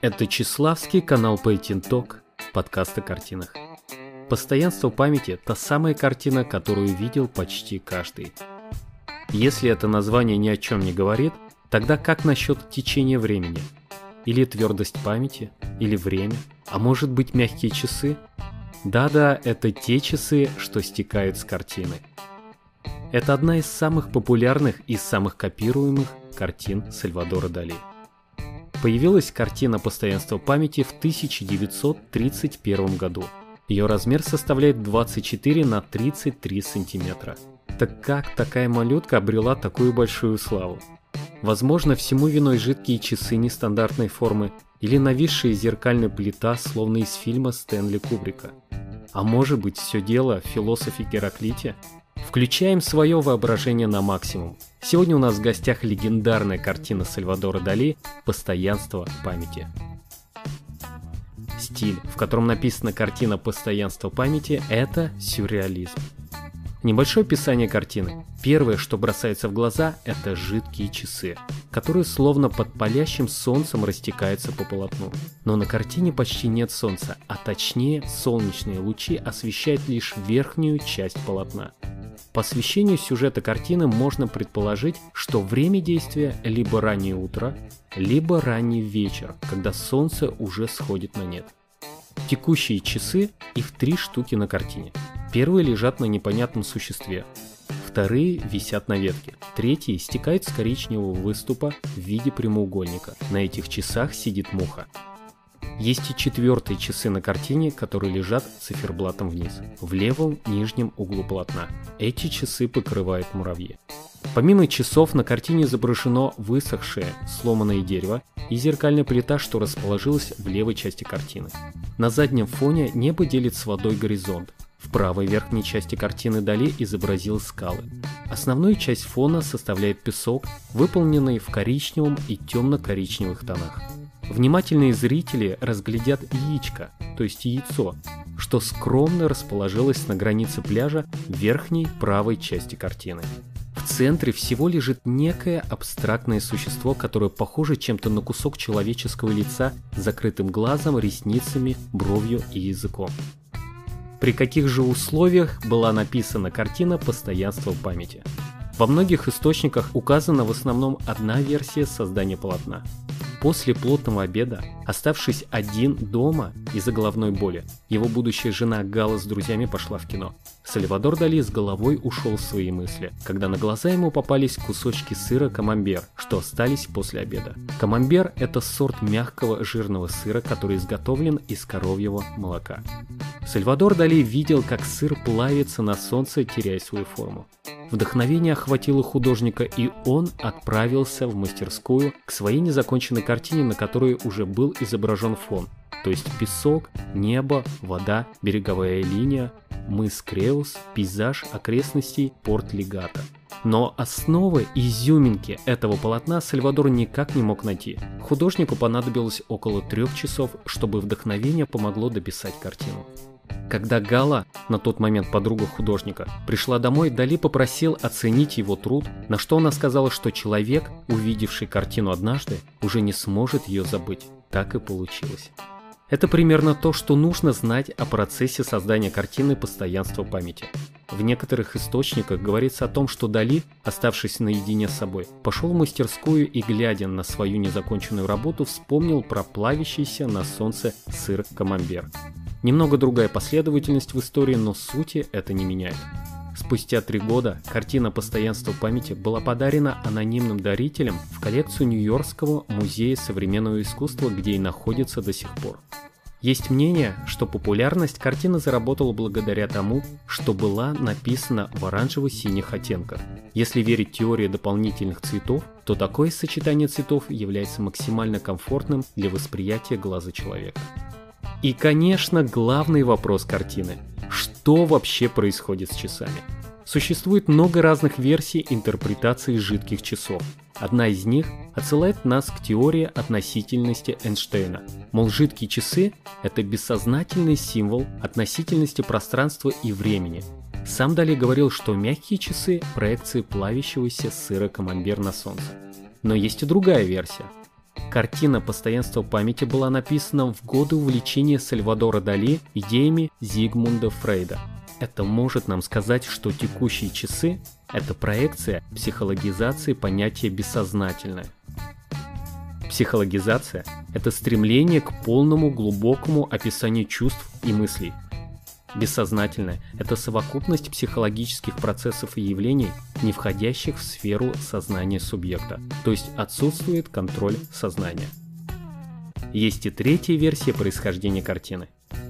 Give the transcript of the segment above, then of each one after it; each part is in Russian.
Это Чеславский канал Painting Talk, подкаст о картинах. Постоянство памяти – та самая картина, которую видел почти каждый. Если это название ни о чем не говорит, тогда как насчет течения времени? Или твердость памяти? Или время? А может быть мягкие часы? Да-да, это те часы, что стекают с картины. Это одна из самых популярных и самых копируемых картин Сальвадора Дали. Появилась картина «Постоянство памяти» в 1931 году. Ее размер составляет 24 на 33 сантиметра. Так как такая малютка обрела такую большую славу? Возможно, всему виной жидкие часы нестандартной формы или нависшая зеркальная плита, словно из фильма Стэнли Кубрика. А может быть, все дело в философе Гераклите? Включаем свое воображение на максимум. Сегодня у нас в гостях легендарная картина Сальвадора Дали «Постоянство памяти». Стиль, в котором написана картина «Постоянство памяти» — это сюрреализм. Небольшое описание картины. Первое, что бросается в глаза, это жидкие часы, которые словно под палящим солнцем растекаются по полотну. Но на картине почти нет солнца, а точнее солнечные лучи освещают лишь верхнюю часть полотна. По освещению сюжета картины можно предположить, что время действия либо раннее утро, либо ранний вечер, когда солнце уже сходит на нет. Текущие часы, их три штуки на картине. Первые лежат на непонятном существе, вторые висят на ветке, третий стекает с коричневого выступа в виде прямоугольника. На этих часах сидит муха. Есть и четвертые часы на картине, которые лежат циферблатом вниз, в левом нижнем углу полотна. Эти часы покрывают муравьи. Помимо часов на картине изображено высохшее, сломанное дерево и зеркальная плита, что расположилась в левой части картины. На заднем фоне небо делит с водой горизонт, в правой верхней части картины Дали изобразил скалы. Основную часть фона составляет песок, выполненный в коричневом и темно-коричневых тонах. Внимательные зрители разглядят яичко, то есть яйцо, что скромно расположилось на границе пляжа верхней правой части картины. В центре всего лежит некое абстрактное существо, которое похоже чем-то на кусок человеческого лица с закрытым глазом, ресницами, бровью и языком. При каких же условиях была написана картина «Постоянство памяти»? Во многих источниках указана в основном одна версия создания полотна. После плотного обеда, оставшись один дома из-за головной боли, его будущая жена Гала с друзьями пошла в кино. Сальвадор Дали с головой ушел в свои мысли, когда на глаза ему попались кусочки сыра камамбер, что остались после обеда. Камамбер – это сорт мягкого жирного сыра, который изготовлен из коровьего молока. Сальвадор Дали видел, как сыр плавится на солнце, теряя свою форму. Вдохновение охватило художника, и он отправился в мастерскую к своей незаконченной картине, на которой уже был изображен фон, то есть песок, небо, вода, береговая линия, мыс Креус, пейзаж окрестностей порт Легата. Но основы изюминки этого полотна Сальвадор никак не мог найти. Художнику понадобилось около трех часов, чтобы вдохновение помогло дописать картину. Когда Гала, на тот момент подруга художника, пришла домой, Дали попросил оценить его труд, на что она сказала, что человек, увидевший картину однажды, уже не сможет ее забыть. Так и получилось. Это примерно то, что нужно знать о процессе создания картины постоянства памяти. В некоторых источниках говорится о том, что Дали, оставшись наедине с собой, пошел в мастерскую и, глядя на свою незаконченную работу, вспомнил про плавящийся на солнце сыр камамбер. Немного другая последовательность в истории, но сути это не меняет. Спустя три года картина «Постоянство памяти» была подарена анонимным дарителям в коллекцию Нью-Йоркского музея современного искусства, где и находится до сих пор. Есть мнение, что популярность картины заработала благодаря тому, что была написана в оранжево-синих оттенках. Если верить теории дополнительных цветов, то такое сочетание цветов является максимально комфортным для восприятия глаза человека. И, конечно, главный вопрос картины. Что вообще происходит с часами? Существует много разных версий интерпретации жидких часов. Одна из них отсылает нас к теории относительности Эйнштейна. Мол, жидкие часы – это бессознательный символ относительности пространства и времени. Сам Дали говорил, что мягкие часы – проекции плавящегося сыра камамбер на солнце. Но есть и другая версия. Картина «Постоянство памяти» была написана в годы увлечения Сальвадора Дали идеями Зигмунда Фрейда. Это может нам сказать, что текущие часы – это проекция психологизации понятия «бессознательное». Психологизация – это стремление к полному глубокому описанию чувств и мыслей. Бессознательное – это совокупность психологических процессов и явлений, не входящих в сферу сознания субъекта, то есть отсутствует контроль сознания. Есть и третья версия происхождения картины.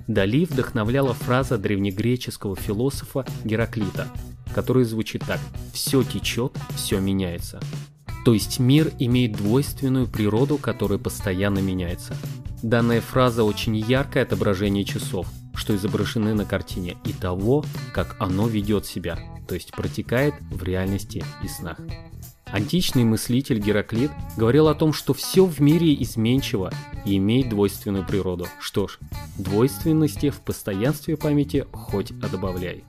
Дали вдохновляла фраза древнегреческого философа Гераклита, которая звучит так «все течет, все меняется». То есть мир имеет двойственную природу, которая постоянно меняется. Данная фраза очень яркое отображение часов, что изображены на картине, и того, как оно ведет себя, то есть протекает в реальности и снах. Античный мыслитель Гераклит говорил о том, что все в мире изменчиво и имеет двойственную природу. Что ж, двойственности в постоянстве памяти хоть отбавляй.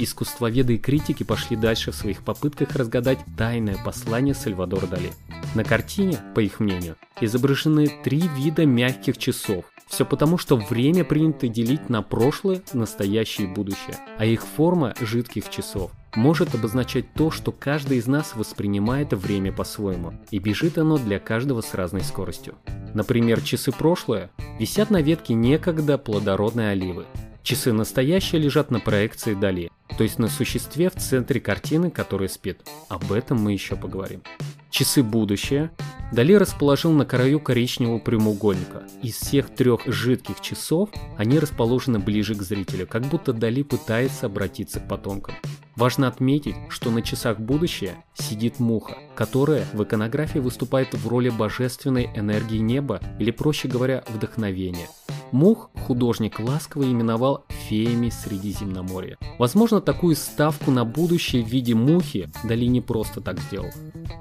Искусствоведы и критики пошли дальше в своих попытках разгадать тайное послание Сальвадора Дали. На картине, по их мнению, изображены три вида мягких часов. Все потому, что время принято делить на прошлое, настоящее и будущее, а их форма жидких часов может обозначать то, что каждый из нас воспринимает время по-своему, и бежит оно для каждого с разной скоростью. Например, часы прошлое висят на ветке некогда плодородной оливы, Часы настоящие лежат на проекции Дали, то есть на существе в центре картины, который спит. Об этом мы еще поговорим. Часы будущее Дали расположил на краю коричневого прямоугольника. Из всех трех жидких часов они расположены ближе к зрителю, как будто Дали пытается обратиться к потомкам. Важно отметить, что на часах будущее сидит муха, которая в иконографии выступает в роли божественной энергии неба или, проще говоря, вдохновения. Мух художник ласково именовал феями Средиземноморья. Возможно, такую ставку на будущее в виде мухи Дали не просто так сделал.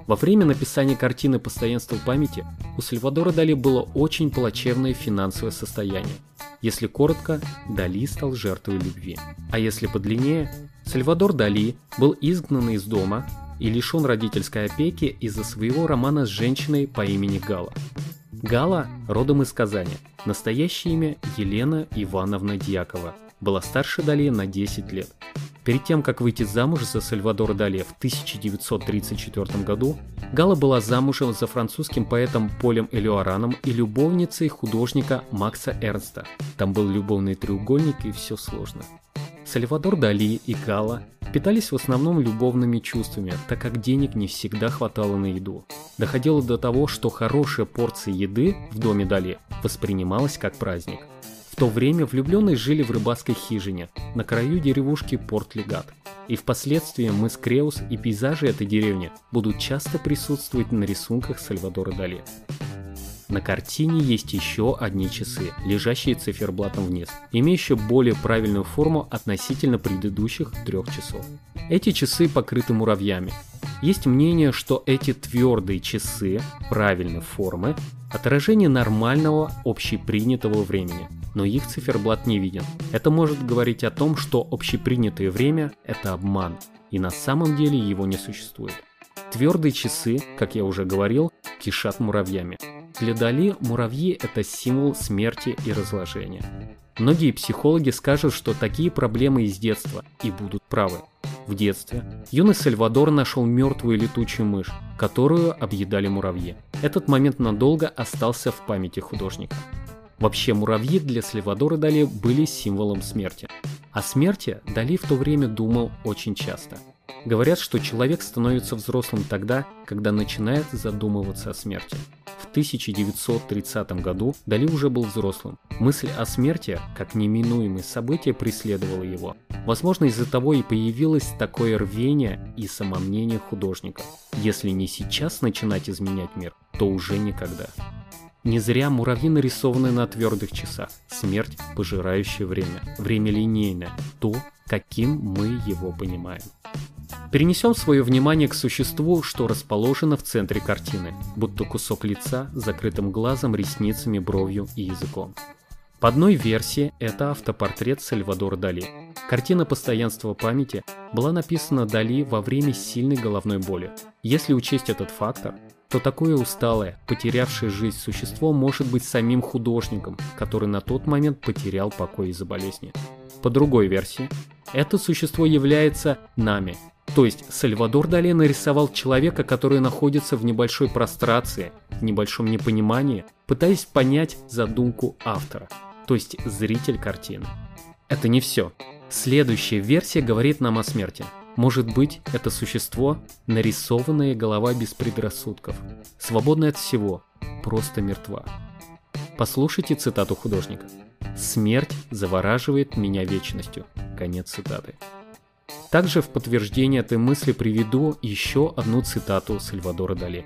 Во время написания картины «Постоянство памяти» у Сальвадора Дали было очень плачевное финансовое состояние. Если коротко, Дали стал жертвой любви. А если подлиннее, Сальвадор Дали был изгнан из дома и лишен родительской опеки из-за своего романа с женщиной по имени Гала. Гала родом из Казани. Настоящее имя Елена Ивановна Дьякова. Была старше Дали на 10 лет. Перед тем, как выйти замуж за Сальвадора Дали в 1934 году, Гала была замужем за французским поэтом Полем Элюараном и любовницей художника Макса Эрнста. Там был любовный треугольник и все сложно. Сальвадор Дали и Гала питались в основном любовными чувствами, так как денег не всегда хватало на еду. Доходило до того, что хорошая порция еды в доме Дали воспринималась как праздник. В то время влюбленные жили в рыбацкой хижине на краю деревушки Порт-Легат. И впоследствии мыс Креус и пейзажи этой деревни будут часто присутствовать на рисунках Сальвадора Дали. На картине есть еще одни часы, лежащие циферблатом вниз, имеющие более правильную форму относительно предыдущих трех часов. Эти часы покрыты муравьями. Есть мнение, что эти твердые часы правильной формы – отражение нормального общепринятого времени, но их циферблат не виден. Это может говорить о том, что общепринятое время – это обман, и на самом деле его не существует. Твердые часы, как я уже говорил, кишат муравьями. Для Дали муравьи – это символ смерти и разложения. Многие психологи скажут, что такие проблемы из детства, и будут правы. В детстве юный Сальвадор нашел мертвую летучую мышь, которую объедали муравьи. Этот момент надолго остался в памяти художника. Вообще муравьи для Сальвадора Дали были символом смерти. О смерти Дали в то время думал очень часто. Говорят, что человек становится взрослым тогда, когда начинает задумываться о смерти. В 1930 году Дали уже был взрослым. Мысль о смерти, как неминуемое событие, преследовала его. Возможно, из-за того и появилось такое рвение и самомнение художника. Если не сейчас начинать изменять мир, то уже никогда. Не зря муравьи нарисованы на твердых часах. Смерть, пожирающая время. Время линейное. То, каким мы его понимаем. Перенесем свое внимание к существу, что расположено в центре картины, будто кусок лица с закрытым глазом, ресницами, бровью и языком. По одной версии это автопортрет Сальвадора Дали. Картина постоянства памяти была написана Дали во время сильной головной боли. Если учесть этот фактор, то такое усталое, потерявшее жизнь существо может быть самим художником, который на тот момент потерял покой из-за болезни. По другой версии, это существо является нами, то есть Сальвадор Дали нарисовал человека, который находится в небольшой прострации, в небольшом непонимании, пытаясь понять задумку автора, то есть зритель картины. Это не все. Следующая версия говорит нам о смерти. Может быть, это существо – нарисованная голова без предрассудков, свободная от всего, просто мертва. Послушайте цитату художника. «Смерть завораживает меня вечностью». Конец цитаты. Также в подтверждение этой мысли приведу еще одну цитату Сальвадора Дали.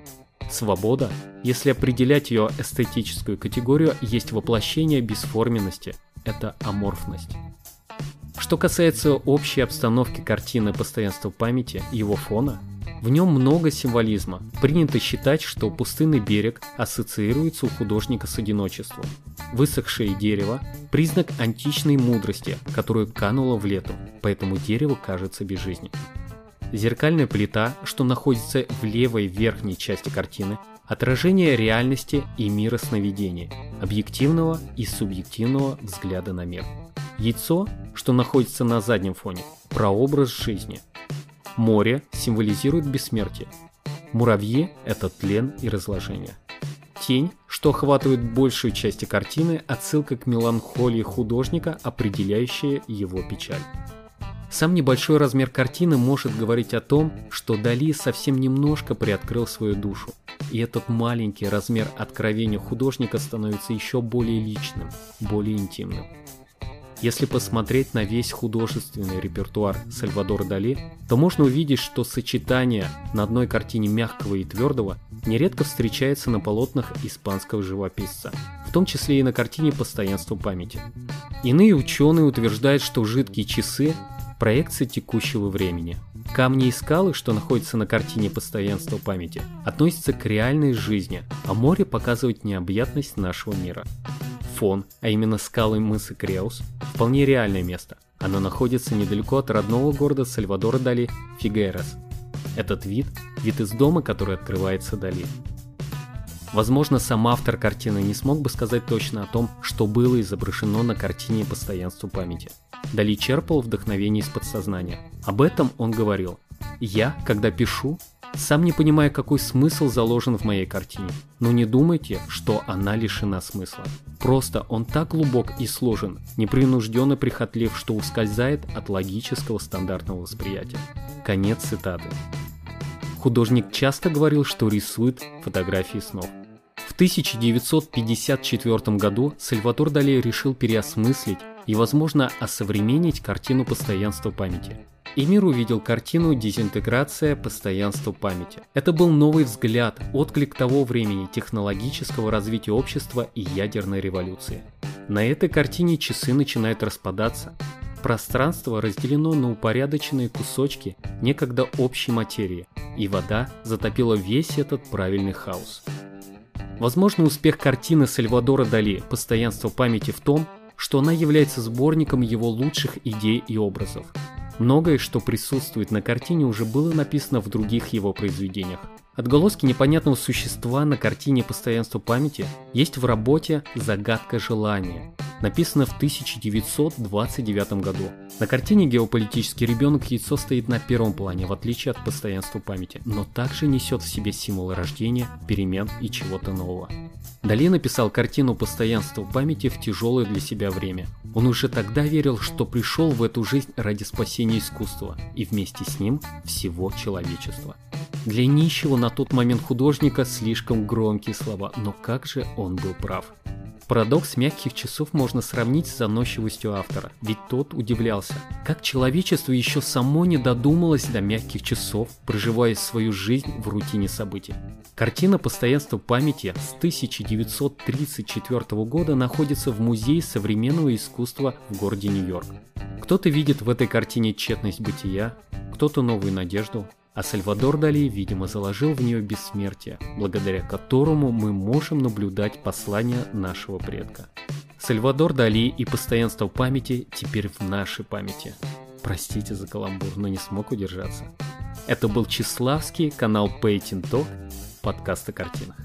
Свобода, если определять ее эстетическую категорию, есть воплощение бесформенности, это аморфность. Что касается общей обстановки картины постоянства памяти, его фона, в нем много символизма. Принято считать, что пустынный берег ассоциируется у художника с одиночеством. Высохшее дерево – признак античной мудрости, которую кануло в лету, поэтому дерево кажется безжизненным. Зеркальная плита, что находится в левой верхней части картины, отражение реальности и мира сновидения, объективного и субъективного взгляда на мир. Яйцо, что находится на заднем фоне, прообраз жизни. Море символизирует бессмертие. Муравьи – это тлен и разложение. Тень, что охватывает большую часть картины, отсылка к меланхолии художника, определяющая его печаль. Сам небольшой размер картины может говорить о том, что Дали совсем немножко приоткрыл свою душу, и этот маленький размер откровения художника становится еще более личным, более интимным. Если посмотреть на весь художественный репертуар Сальвадора Дали, то можно увидеть, что сочетание на одной картине мягкого и твердого нередко встречается на полотнах испанского живописца, в том числе и на картине «Постоянство памяти». Иные ученые утверждают, что жидкие часы – проекция текущего времени. Камни и скалы, что находятся на картине «Постоянство памяти», относятся к реальной жизни, а море показывает необъятность нашего мира. Фон, а именно скалы мыса Креус, вполне реальное место. Оно находится недалеко от родного города Сальвадора Дали Фигерас. Этот вид – вид из дома, который открывается Дали. Возможно, сам автор картины не смог бы сказать точно о том, что было изображено на картине постоянству памяти. Дали черпал вдохновение из подсознания. Об этом он говорил. «Я, когда пишу, сам не понимаю, какой смысл заложен в моей картине. Но не думайте, что она лишена смысла. Просто он так глубок и сложен, непринужденно прихотлив, что ускользает от логического стандартного восприятия. Конец цитаты. Художник часто говорил, что рисует фотографии снов. В 1954 году Сальватор Дали решил переосмыслить и, возможно, осовременить картину постоянства памяти. И мир увидел картину «Дезинтеграция. Постоянство памяти». Это был новый взгляд, отклик того времени технологического развития общества и ядерной революции. На этой картине часы начинают распадаться. Пространство разделено на упорядоченные кусочки некогда общей материи, и вода затопила весь этот правильный хаос. Возможно, успех картины Сальвадора Дали «Постоянство памяти» в том, что она является сборником его лучших идей и образов. Многое, что присутствует на картине, уже было написано в других его произведениях. Отголоски непонятного существа на картине «Постоянство памяти» есть в работе «Загадка желания», написано в 1929 году. На картине геополитический ребенок яйцо стоит на первом плане, в отличие от постоянства памяти, но также несет в себе символы рождения, перемен и чего-то нового. Дали написал картину постоянства памяти в тяжелое для себя время. Он уже тогда верил, что пришел в эту жизнь ради спасения искусства и вместе с ним всего человечества. Для нищего на тот момент художника слишком громкие слова, но как же он был прав. Парадокс мягких часов можно сравнить с заносчивостью автора, ведь тот удивлялся, как человечество еще само не додумалось до мягких часов, проживая свою жизнь в рутине событий. Картина «Постоянство памяти» с 1934 года находится в Музее современного искусства в городе Нью-Йорк. Кто-то видит в этой картине тщетность бытия, кто-то новую надежду, а Сальвадор Дали, видимо, заложил в нее бессмертие, благодаря которому мы можем наблюдать послание нашего предка. Сальвадор Дали и постоянство памяти теперь в нашей памяти. Простите за каламбур, но не смог удержаться. Это был Числавский, канал Painting Talk. подкаст о картинах.